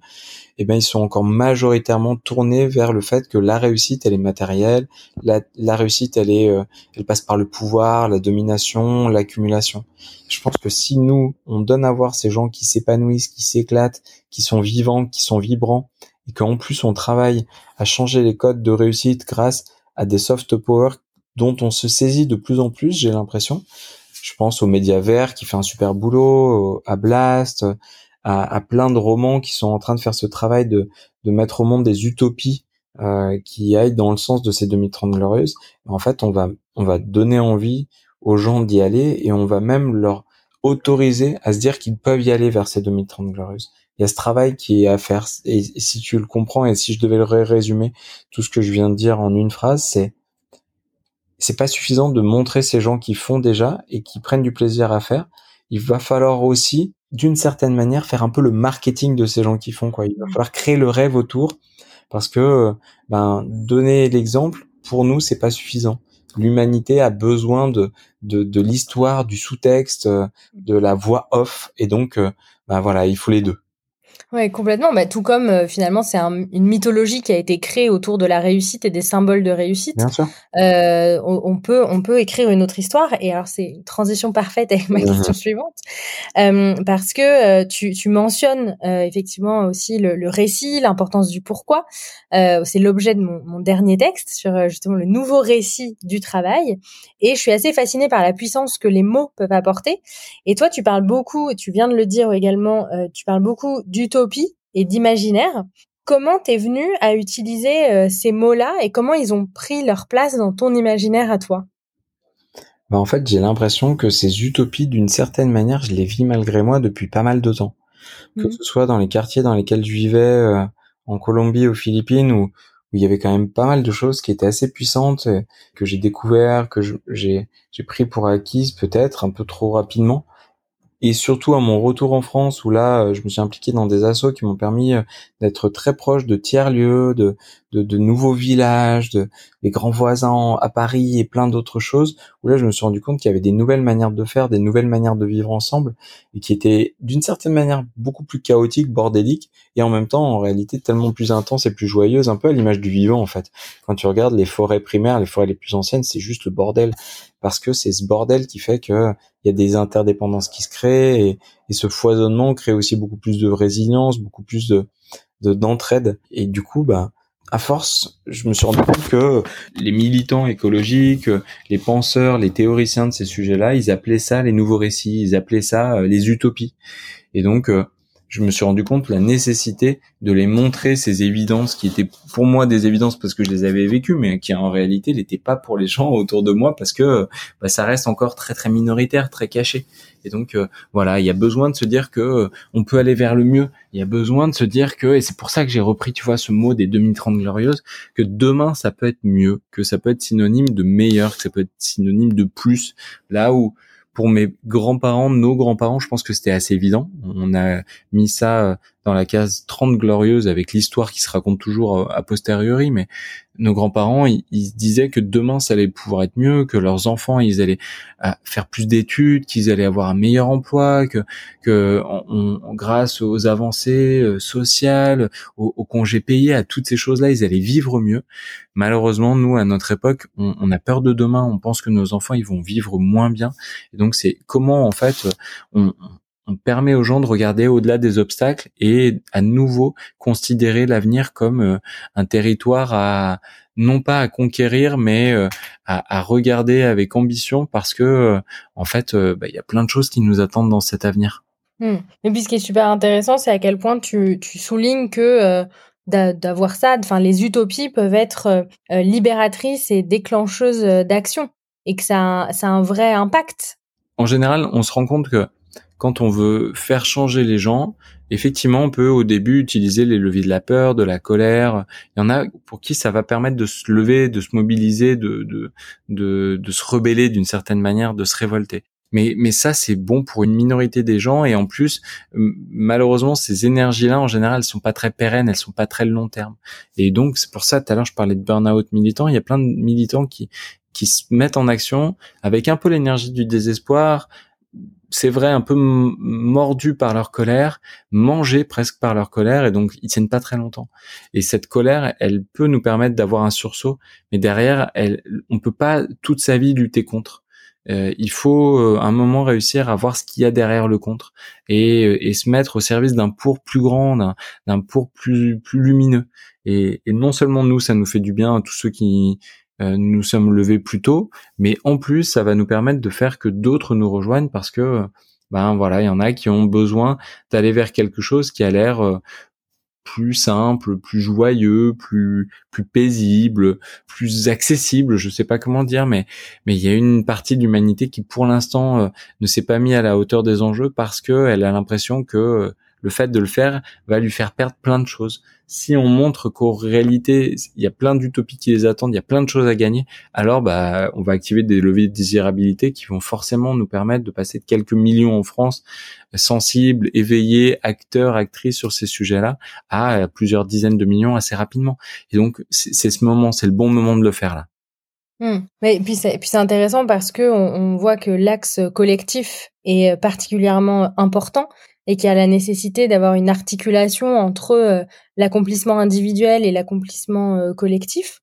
eh ben ils sont encore majoritairement tournés vers le fait que la réussite elle est matérielle, la, la réussite elle est, euh, elle passe par le pouvoir, la domination, l'accumulation. Je pense que si nous on donne à voir ces gens qui s'épanouissent, qui s'éclatent, qui sont vivants, qui sont vibrants, et qu'en plus on travaille à changer les codes de réussite grâce à des soft power dont on se saisit de plus en plus, j'ai l'impression. Je pense aux médias verts qui fait un super boulot, à Blast, à, plein de romans qui sont en train de faire ce travail de, de mettre au monde des utopies euh, qui aillent dans le sens de ces 2030 glorieuses. En fait, on va, on va donner envie aux gens d'y aller et on va même leur autoriser à se dire qu'ils peuvent y aller vers ces 2030 glorieuses il y a ce travail qui est à faire. Et, si tu le comprends, et si je devais le résumer, tout ce que je viens de dire en une phrase, c'est c'est pas suffisant de montrer ces gens qui font déjà et qui prennent du plaisir à faire. Il va falloir aussi, d'une certaine manière, faire un peu le marketing de ces gens qui font quoi. Il va mmh. falloir créer le rêve autour parce que ben donner l'exemple pour nous c'est pas suffisant. L'humanité a besoin de de, de l'histoire, du sous-texte, de la voix off et donc ben voilà il faut les deux. Ouais, complètement. Bah, tout comme euh, finalement, c'est un, une mythologie qui a été créée autour de la réussite et des symboles de réussite. Bien sûr. Euh, on, on, peut, on peut écrire une autre histoire. Et alors, c'est une transition parfaite avec ma question suivante, euh, parce que euh, tu, tu mentionnes euh, effectivement aussi le, le récit, l'importance du pourquoi. c'est l'objet de mon, mon, dernier texte sur justement le nouveau récit du travail. Et je suis assez fascinée par la puissance que les mots peuvent apporter. Et toi, tu parles beaucoup, et tu viens de le dire également, tu parles beaucoup du et d'imaginaire. Comment t'es venu à utiliser euh, ces mots-là et comment ils ont pris leur place dans ton imaginaire à toi? Bah, En fait, j'ai l'impression que ces utopies, d'une certaine manière, je les vis malgré moi depuis pas mal de temps. Que mmh. ce soit dans les quartiers dans lesquels je vivais, euh, en Colombie, aux Philippines, où, où il y avait quand même pas mal de choses qui étaient assez puissantes, que j'ai découvert, que j'ai pris pour acquises peut-être un peu trop rapidement et surtout à mon retour en France où là euh, je me suis impliqué dans des assos qui m'ont permis euh, d'être très proche de tiers lieux, de, de, de, nouveaux villages, de les grands voisins à Paris et plein d'autres choses là je me suis rendu compte qu'il y avait des nouvelles manières de faire, des nouvelles manières de vivre ensemble et qui étaient d'une certaine manière beaucoup plus chaotiques, bordéliques et en même temps en réalité tellement plus intenses et plus joyeuses, un peu à l'image du vivant en fait. Quand tu regardes les forêts primaires, les forêts les plus anciennes, c'est juste le bordel parce que c'est ce bordel qui fait que il y a des interdépendances qui se créent et, et, ce foisonnement crée aussi beaucoup plus de résilience, beaucoup plus de d'entraide et du coup bah à force, je me suis rendu compte que les militants écologiques, les penseurs, les théoriciens de ces sujets-là, ils appelaient ça les nouveaux récits, ils appelaient ça euh, les utopies. Et donc, euh, je me suis rendu compte de la nécessité de les montrer ces évidences qui étaient pour moi des évidences parce que je les avais vécues, mais qui en réalité n'étaient pas pour les gens autour de moi parce que bah, ça reste encore très très minoritaire, très caché. Et donc euh, voilà, il y a besoin de se dire que euh, on peut aller vers le mieux. Il y a besoin de se dire que, et c'est pour ça que j'ai repris, tu vois, ce mot des 2030 glorieuses, que demain ça peut être mieux, que ça peut être synonyme de meilleur, que ça peut être synonyme de plus. Là où pour mes grands-parents, nos grands-parents, je pense que c'était assez évident. On a mis ça euh, dans la case 30 glorieuses avec l'histoire qui se raconte toujours euh, a posteriori, mais nos grands-parents, ils, disaient que demain ça allait pouvoir être mieux, que leurs enfants ils allaient euh, faire plus d'études, qu'ils allaient avoir un meilleur emploi, que que grâce aux avancées euh, sociales, aux, congés payés, à toutes ces choses-là, ils allaient vivre mieux. Malheureusement, nous à notre époque, on, on, a peur de demain, on pense que nos enfants ils vont vivre moins bien, et donc c'est comment en fait on, on permet aux gens de regarder au-delà des obstacles et à nouveau considérer l'avenir comme euh, un territoire à non pas à conquérir mais euh, à, regarder avec ambition parce que euh, en fait bah, il y a plein de choses qui nous attendent dans cet avenir. Hmm. Et puis ce qui est super intéressant c'est à quel point tu, tu soulignes que d'avoir ça, enfin les utopies peuvent être libératrices et déclencheuses d'action et que ça ça a un vrai impact. En général, on se rend compte que quand on veut faire changer les gens, effectivement, on peut au début utiliser les leviers de la peur, de la colère. Il y en a pour qui ça va permettre de se lever, de se mobiliser, de, de, de, de se rebeller d'une certaine manière, de se révolter. Mais, mais ça, c'est bon pour une minorité des gens. Et en plus, malheureusement, ces énergies-là, en général, elles sont pas très pérennes, elles sont pas très long terme. Et donc, c'est pour ça, tout à l'heure, je parlais de burn-out militant. Il y a plein de militants qui, qui se mettent en action avec un peu l'énergie du désespoir, c'est vrai, un peu mordus par leur colère, mangés presque par leur colère, et donc ils tiennent pas très longtemps. Et cette colère, elle peut nous permettre d'avoir un sursaut, mais derrière, elle, on peut pas toute sa vie lutter contre. Euh, il faut euh, un moment réussir à voir ce qu'il y a derrière le contre et, euh, et se mettre au service d'un pour plus grand, d'un pour plus plus lumineux. Et, et non seulement nous, ça nous fait du bien tous ceux qui euh, nous sommes levés plus tôt, mais en plus ça va nous permettre de faire que d'autres nous rejoignent parce que ben voilà, il y en a qui ont besoin d'aller vers quelque chose qui a l'air euh, plus simple, plus joyeux, plus plus paisible, plus accessible, je sais pas comment dire mais mais il y a une partie de l'humanité qui pour l'instant euh, ne s'est pas mis à la hauteur des enjeux parce que elle a l'impression que le fait de le faire va lui faire perdre plein de choses. Si on montre qu'en réalité, il y a plein d'utopies qui les attendent, il y a plein de choses à gagner, alors bah, on va activer des leviers de désirabilité qui vont forcément nous permettre de passer de quelques millions en France sensibles, éveillés, acteurs, actrices sur ces sujets-là, à plusieurs dizaines de millions assez rapidement. Et donc, c'est ce moment, c'est le bon moment de le faire là. Mmh. Mais puis c'est puis c'est intéressant parce que on voit que l'axe collectif est particulièrement important et qu'il y a la nécessité d'avoir une articulation entre euh, l'accomplissement individuel et l'accomplissement euh, collectif.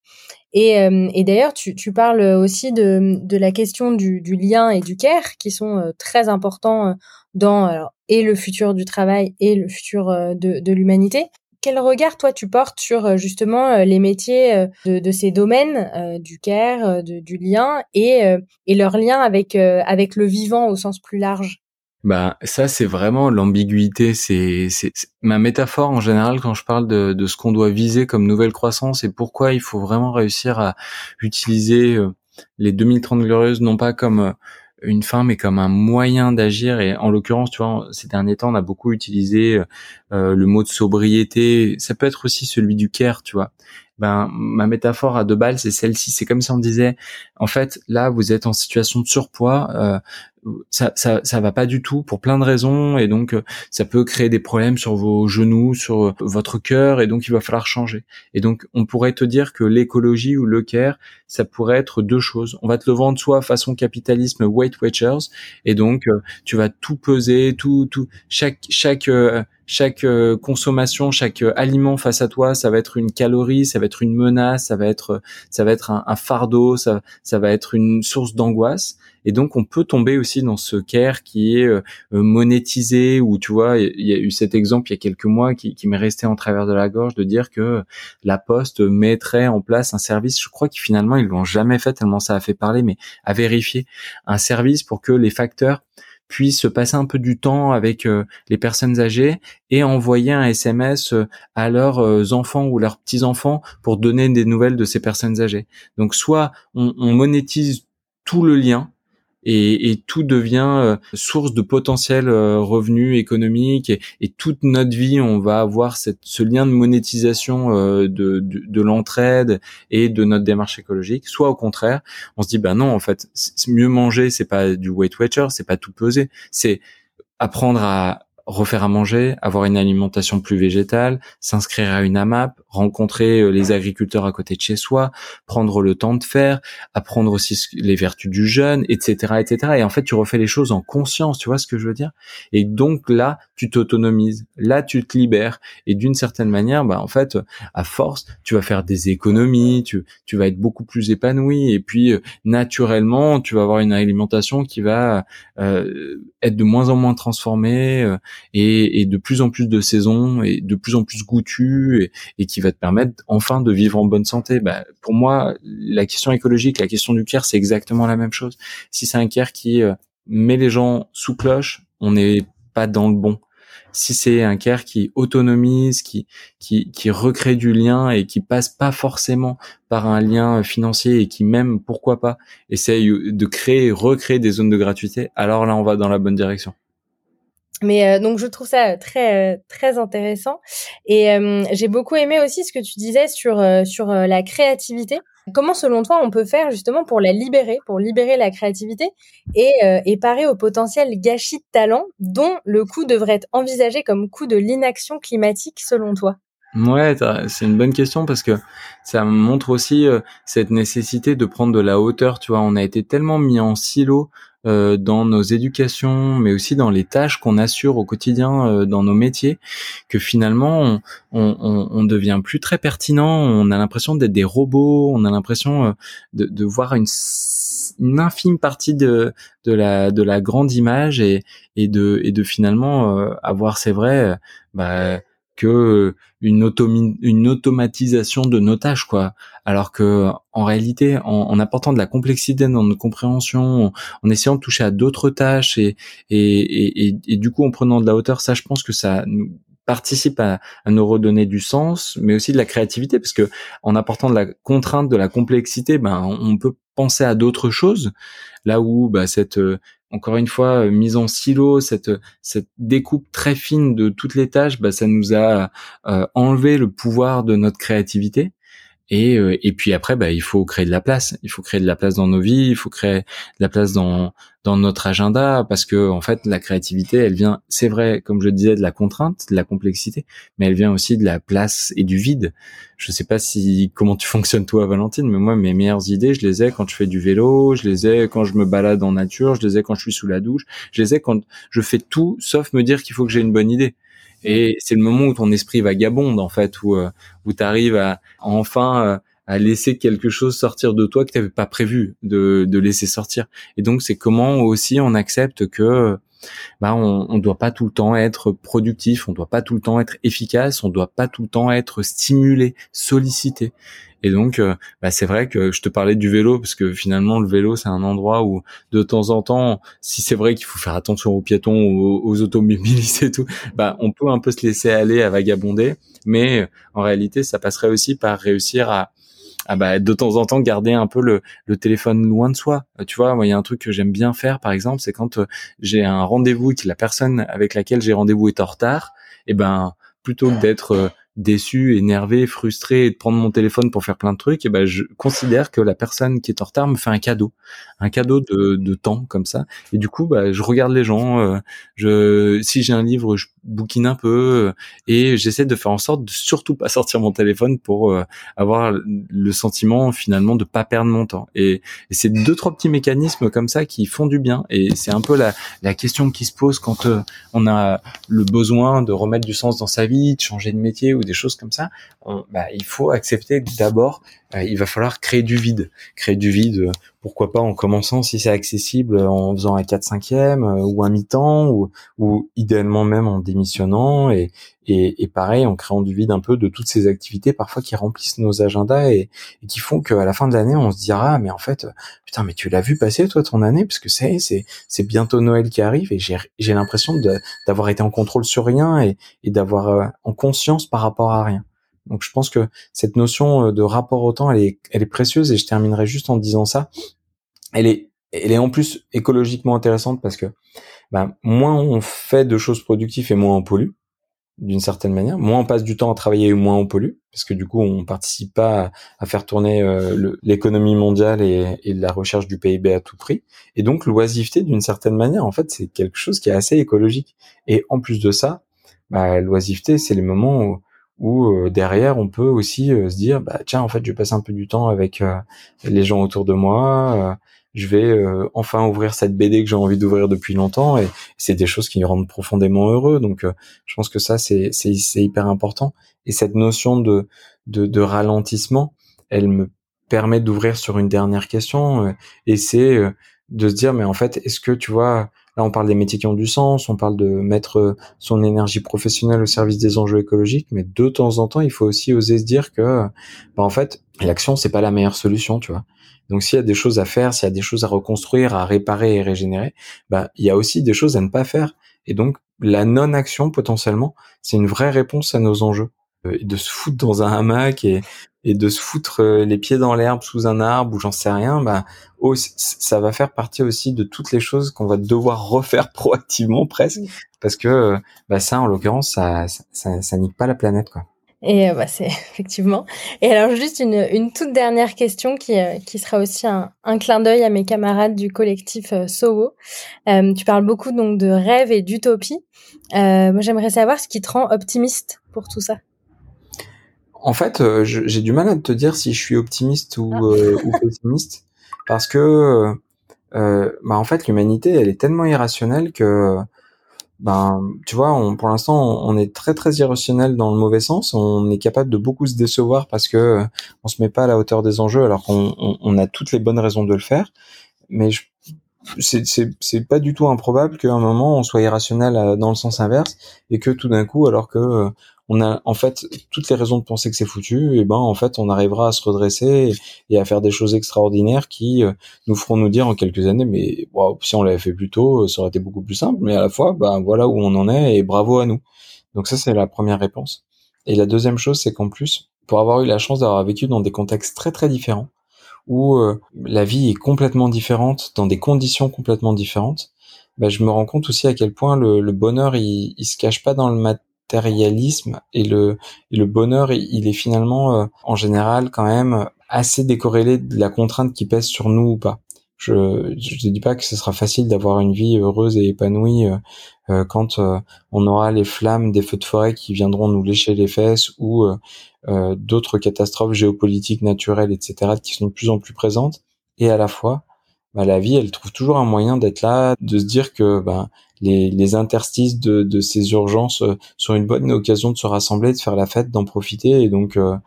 Et, euh, et d'ailleurs, tu, tu, parles aussi de, de la question du, du, lien et du care, qui sont très importants dans alors, et le futur du travail et le futur de, de l'humanité. Quel regard toi tu portes sur justement les métiers de, de ces domaines du care, de, du lien et, et leur lien avec avec le vivant au sens plus large? Bah ça c'est vraiment l'ambiguïté. C'est ma métaphore en général quand je parle de, de ce qu'on doit viser comme nouvelle croissance et pourquoi il faut vraiment réussir à utiliser euh, les 2030 glorieuses non pas comme euh, une fin mais comme un moyen d'agir. Et en l'occurrence tu vois ces derniers temps on a beaucoup utilisé euh, le mot de sobriété. Ça peut être aussi celui du care tu vois. Ben ma métaphore à deux balles c'est celle-ci. C'est comme si on disait en fait là vous êtes en situation de surpoids euh, ça, ça, ça va pas du tout pour plein de raisons et donc euh, ça peut créer des problèmes sur vos genoux, sur euh, votre cœur et donc il va falloir changer. Et donc on pourrait te dire que l'écologie ou le care, ça pourrait être deux choses. On va te le vendre soit façon capitalisme Weight Watchers et donc euh, tu vas tout peser, tout tout chaque chaque chaque consommation, chaque aliment face à toi, ça va être une calorie, ça va être une menace, ça va être ça va être un, un fardeau, ça ça va être une source d'angoisse. Et donc on peut tomber aussi dans ce care qui est euh, monétisé ou tu vois, il y a eu cet exemple il y a quelques mois qui, qui m'est resté en travers de la gorge de dire que la Poste mettrait en place un service, je crois qu'ils finalement ils l'ont jamais fait tellement ça a fait parler, mais à vérifier un service pour que les facteurs puissent passer un peu du temps avec les personnes âgées et envoyer un SMS à leurs enfants ou leurs petits enfants pour donner des nouvelles de ces personnes âgées. Donc soit on, on monétise tout le lien et, et tout devient euh, source de potentiels euh, revenus économiques et, et, toute notre vie on va avoir cette, ce lien de monétisation euh, de, de, de l'entraide et de notre démarche écologique. Soit au contraire on se dit bah non en fait mieux manger c'est pas du Weight Watcher c'est pas tout peser. C'est apprendre à refaire à manger, avoir une alimentation plus végétale, s'inscrire à une AMAP, rencontrer euh, les agriculteurs à côté de chez soi, prendre le temps de faire, apprendre aussi les vertus du jeûne, etc., etc. Et en fait, tu refais les choses en conscience, tu vois ce que je veux dire? Et donc là, tu t'autonomises, là, tu te libères. Et d'une certaine manière, bah en fait, à force, tu vas faire des économies, tu, vas être beaucoup plus épanoui. Et puis, euh, naturellement, tu vas avoir une alimentation qui va euh, être de moins en moins transformée et, de plus en plus de saisons et de plus en plus goûtu et, qui va te permettre enfin de vivre en bonne santé. Bah, pour moi, la question écologique, la question du care, c'est exactement la même chose. Si c'est un care qui euh, met les gens sous cloche, on n'est pas dans le bon. Si c'est un care qui autonomise, qui, qui, qui recrée du lien et qui passe pas forcément par un lien financier et qui même, pourquoi pas, essaye de créer, recréer des zones de gratuité, alors là, on va dans la bonne direction. Mais euh, donc je trouve ça très euh, très intéressant et euh, j'ai beaucoup aimé aussi ce que tu disais sur sur la créativité. Comment selon toi on peut faire justement pour la libérer, pour libérer la créativité et, et parer au potentiel gâchis de talent dont le coût devrait être envisagé comme coût de l'inaction climatique selon toi? Ouais, c'est une bonne question parce que ça montre aussi cette nécessité de prendre de la hauteur. Tu vois, on a été tellement mis en silo euh, dans nos éducations, mais aussi dans les tâches qu'on assure au quotidien euh, dans nos métiers, que finalement on, on, on, devient plus très pertinent. On a l'impression d'être des robots. On a l'impression euh, de, de, voir une, une, infime partie de, de la de la grande image et, et de et de finalement avoir, c'est vrai, bah, que une, une automatisation de nos tâches quoi. Alors que en réalité en, apportant de la complexité dans notre compréhension en, essayant de toucher à d'autres tâches et et, et et, du coup en prenant de la hauteur ça je pense que ça participe à, à, nous redonner du sens mais aussi de la créativité. Parce que en apportant de la contrainte de la complexité ben on peut penser à d'autres choses. Là où bah, cette encore une fois, euh, mise en silo, cette, cette découpe très fine de toutes les tâches, bah, ça nous a euh, enlevé le pouvoir de notre créativité. Et, euh, et puis après, bah, il faut créer de la place. Il faut créer de la place dans nos vies. Il faut créer de la place dans dans notre agenda parce que en fait, la créativité, elle vient, c'est vrai, comme je disais, de la contrainte, de la complexité, mais elle vient aussi de la place et du vide. Je sais pas si comment tu *laughs* fonctionnes toi, Valentine, mais moi, mes meilleures idées, je les ai quand je fais du vélo, je les ai quand je me balade en nature, je les ai quand je suis sous la douche, je les ai quand je fais tout sauf me dire qu'il faut que j'ai une bonne idée. Et c'est le moment où ton esprit vagabonde en fait, où euh, où tu arrives à, enfin euh, à laisser quelque chose sortir de toi que tu n'avais pas prévu de, de laisser sortir. Et donc c'est comment aussi on accepte que bah on, on doit pas tout le temps être productif, on doit pas tout le temps être efficace, on doit pas tout le temps être stimulé, sollicité. Et donc, euh, bah, c'est vrai que je te parlais du vélo parce que finalement, le vélo, c'est un endroit où de temps en temps, si c'est vrai qu'il faut faire attention aux piétons, aux, aux automobilistes et tout, bah, on peut un peu se laisser aller à vagabonder. Mais en réalité, ça passerait aussi par réussir à, à bah, de temps en temps garder un peu le, téléphone loin de soi. Tu vois, il y a un truc que j'aime bien faire par exemple, c'est quand euh, j'ai un rendez-vous et que la personne avec laquelle j'ai rendez-vous est en retard, et ben plutôt que d'être euh, déçu, énervé, frustré et de prendre mon téléphone pour faire plein de trucs, et ben je considère que la personne qui est en retard me fait un cadeau, un cadeau de, de temps comme ça. Et du coup, bah, je regarde les gens. Euh, je, si j'ai un livre, je bouquine un peu euh, et j'essaie de faire en sorte de surtout pas sortir mon téléphone pour euh, avoir le sentiment finalement de pas perdre mon temps. Et, c'est deux trois petits mécanismes comme ça qui font du bien. Et c'est un peu la, la question qui se pose quand on a le besoin de remettre du sens dans sa vie, de changer de métier ou des choses comme ça, bah, il faut accepter d'abord, euh, il va falloir créer du vide, créer du vide pourquoi pas en commençant si c'est accessible en faisant un 4 5 e ou un mi-temps ou, idéalement même en démissionnant et, et, pareil en créant du vide un peu de toutes ces activités parfois qui remplissent nos agendas et, qui font qu'à la fin de l'année on se dira mais en fait putain mais tu l'as vu passer toi ton année parce que c'est c'est bientôt Noël qui arrive et j'ai j'ai l'impression d'avoir été en contrôle sur rien et, et d'avoir euh, en conscience par rapport à rien donc je pense que cette notion euh, de rapport au temps elle est elle est précieuse et je terminerai juste en disant ça elle est elle est en plus écologiquement intéressante parce que ben, moins on fait de choses productives et moins on pollue d'une certaine manière. Moins on passe du temps à travailler, et moins on pollue, parce que du coup, on participe pas à, faire tourner euh, l'économie mondiale et, la recherche du PIB à tout prix. Et donc, l'oisiveté, d'une certaine manière, en fait, c'est quelque chose qui est assez écologique. Et en plus de ça, bah, l'oisiveté, c'est les moments où, euh, derrière, on peut aussi euh, se dire, bah tiens, en fait, je passe un peu du temps avec les gens autour de moi je vais euh, enfin ouvrir cette BD que j'ai envie d'ouvrir depuis longtemps et c'est des choses qui me rendent profondément heureux. Donc euh, je pense que ça c'est hyper important. Et cette notion de de, de ralentissement elle me permet d'ouvrir sur une dernière question euh, et c'est de se dire mais en fait est-ce que tu vois là on parle des métiers qui ont du sens on parle de mettre son énergie professionnelle au service des enjeux écologiques mais de temps en temps il faut aussi oser se dire que bah en fait l'action c'est pas la meilleure solution tu vois donc s'il y a des choses à faire, s'il y a des choses à reconstruire, à réparer et régénérer, bah il y a aussi des choses à ne pas faire. Et donc la non-action potentiellement, c'est une vraie réponse à nos enjeux. Euh, de se foutre dans un hamac et, et de se foutre euh, les pieds dans l'herbe sous un arbre ou j'en sais rien, bah oh, ça va faire partie aussi de toutes les choses qu'on va devoir *laughs* refaire proactivement presque, parce que euh, bah ça en l'occurrence ça, ça, ça, ça nique pas la planète quoi. Et euh, bah, c'est *laughs* effectivement. Et alors juste une, une toute dernière question qui, euh, qui sera aussi un, un clin d'œil à mes camarades du collectif euh, Soho. Euh, tu parles beaucoup donc de rêve et d'utopie. moi j'aimerais savoir ce qui te rend optimiste pour tout ça. En fait, j'ai du mal à te dire si je suis optimiste ou, ah. ou pessimiste parce que bah en fait l'humanité elle est tellement irrationnelle que ben, tu vois, on, pour l'instant, on est très très irrationnel dans le mauvais sens. On est capable de beaucoup se décevoir parce que euh, on se met pas à la hauteur des enjeux, alors qu'on on, a toutes les bonnes raisons de le faire. Mais c'est c'est pas du tout improbable qu'à un moment on soit irrationnel euh, dans le sens inverse et que tout d'un coup, alors que euh, on a en fait toutes les raisons de penser que c'est foutu, et ben en fait on arrivera à se redresser et, à faire des choses extraordinaires qui euh, nous feront nous dire en quelques années mais si on l'avait fait plus tôt, ça aurait été beaucoup plus simple. Mais à la fois, ben voilà où on en est et bravo à nous. Donc ça c'est la première réponse. Et la deuxième chose c'est qu'en plus pour avoir eu la chance d'avoir vécu dans des contextes très très différents où euh, la vie est complètement différente dans des conditions complètement différentes, ben, je me rends compte aussi à quel point le, bonheur il, il se cache pas dans le mat matérialisme et le, bonheur, il est finalement euh, en général quand même assez décorrélé de la contrainte qui pèse sur nous ou pas. Je ne dis pas que ce sera facile d'avoir une vie heureuse et épanouie euh, euh, quand on aura les flammes des feux de forêt qui viendront nous lécher les fesses ou d'autres catastrophes géopolitiques, naturelles, etc., qui sont de plus en plus présentes. Et à la fois, bah, la vie, elle trouve toujours un moyen d'être là, de se dire que bah, les, les interstices de, ces urgences euh, sont une bonne occasion de se rassembler, de faire la fête, d'en profiter. Et donc, euh,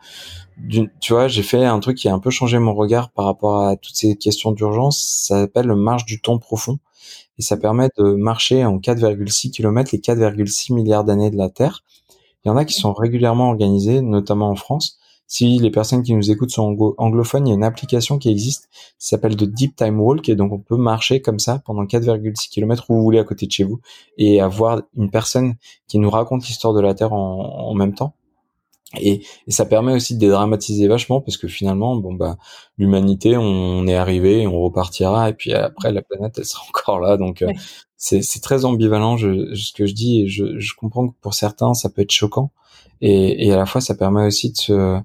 tu vois, j'ai fait un truc qui a un peu changé mon regard par rapport à toutes ces questions d'urgence. Ça s'appelle le marche du temps profond. Et ça permet de marcher en 4,6 km les 4,6 milliards d'années de la Terre. Il y en a qui sont régulièrement organisés, notamment en France. Si les personnes qui nous écoutent sont anglophones, il y a une application qui existe, qui s'appelle The Deep Time Walk, et donc on peut marcher comme ça pendant 4,6 km où vous voulez à côté de chez vous, et avoir une personne qui nous raconte l'histoire de la Terre en, même temps. Et, ça permet aussi de dédramatiser vachement parce que finalement, bon bah, l'humanité, on, est arrivé, on repartira, et puis après la planète, elle sera *laughs* encore là. Donc euh, c'est très ambivalent ce que je dis. Et je, je comprends que pour certains, ça peut être choquant, et, et à la fois ça permet aussi de se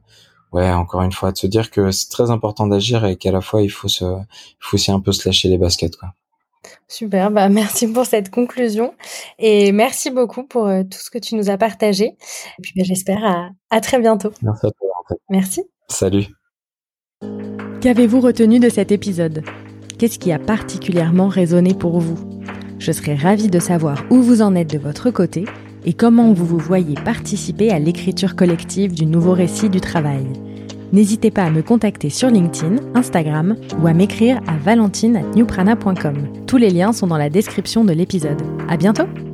ouais encore une fois de se dire que c'est très important d'agir et qu'à la fois il faut se il faut aussi un peu se lâcher les baskets quoi. Super, bah *laughs* merci pour cette conclusion et merci beaucoup pour euh, tout ce que tu nous as partagé. Et puis bah, j'espère à, à, très bientôt. Merci à toi. Merci. Salut. Qu'avez-vous retenu de cet épisode? Qu'est-ce qui a particulièrement résonné pour vous? Je serais ravie de savoir où vous en êtes de votre côté et comment vous vous voyez participer à l'écriture collective du nouveau récit du travail. N'hésitez pas à me contacter sur LinkedIn, Instagram ou à m'écrire à valentine@newprana.com. Tous les liens sont dans la description de l'épisode. À bientôt!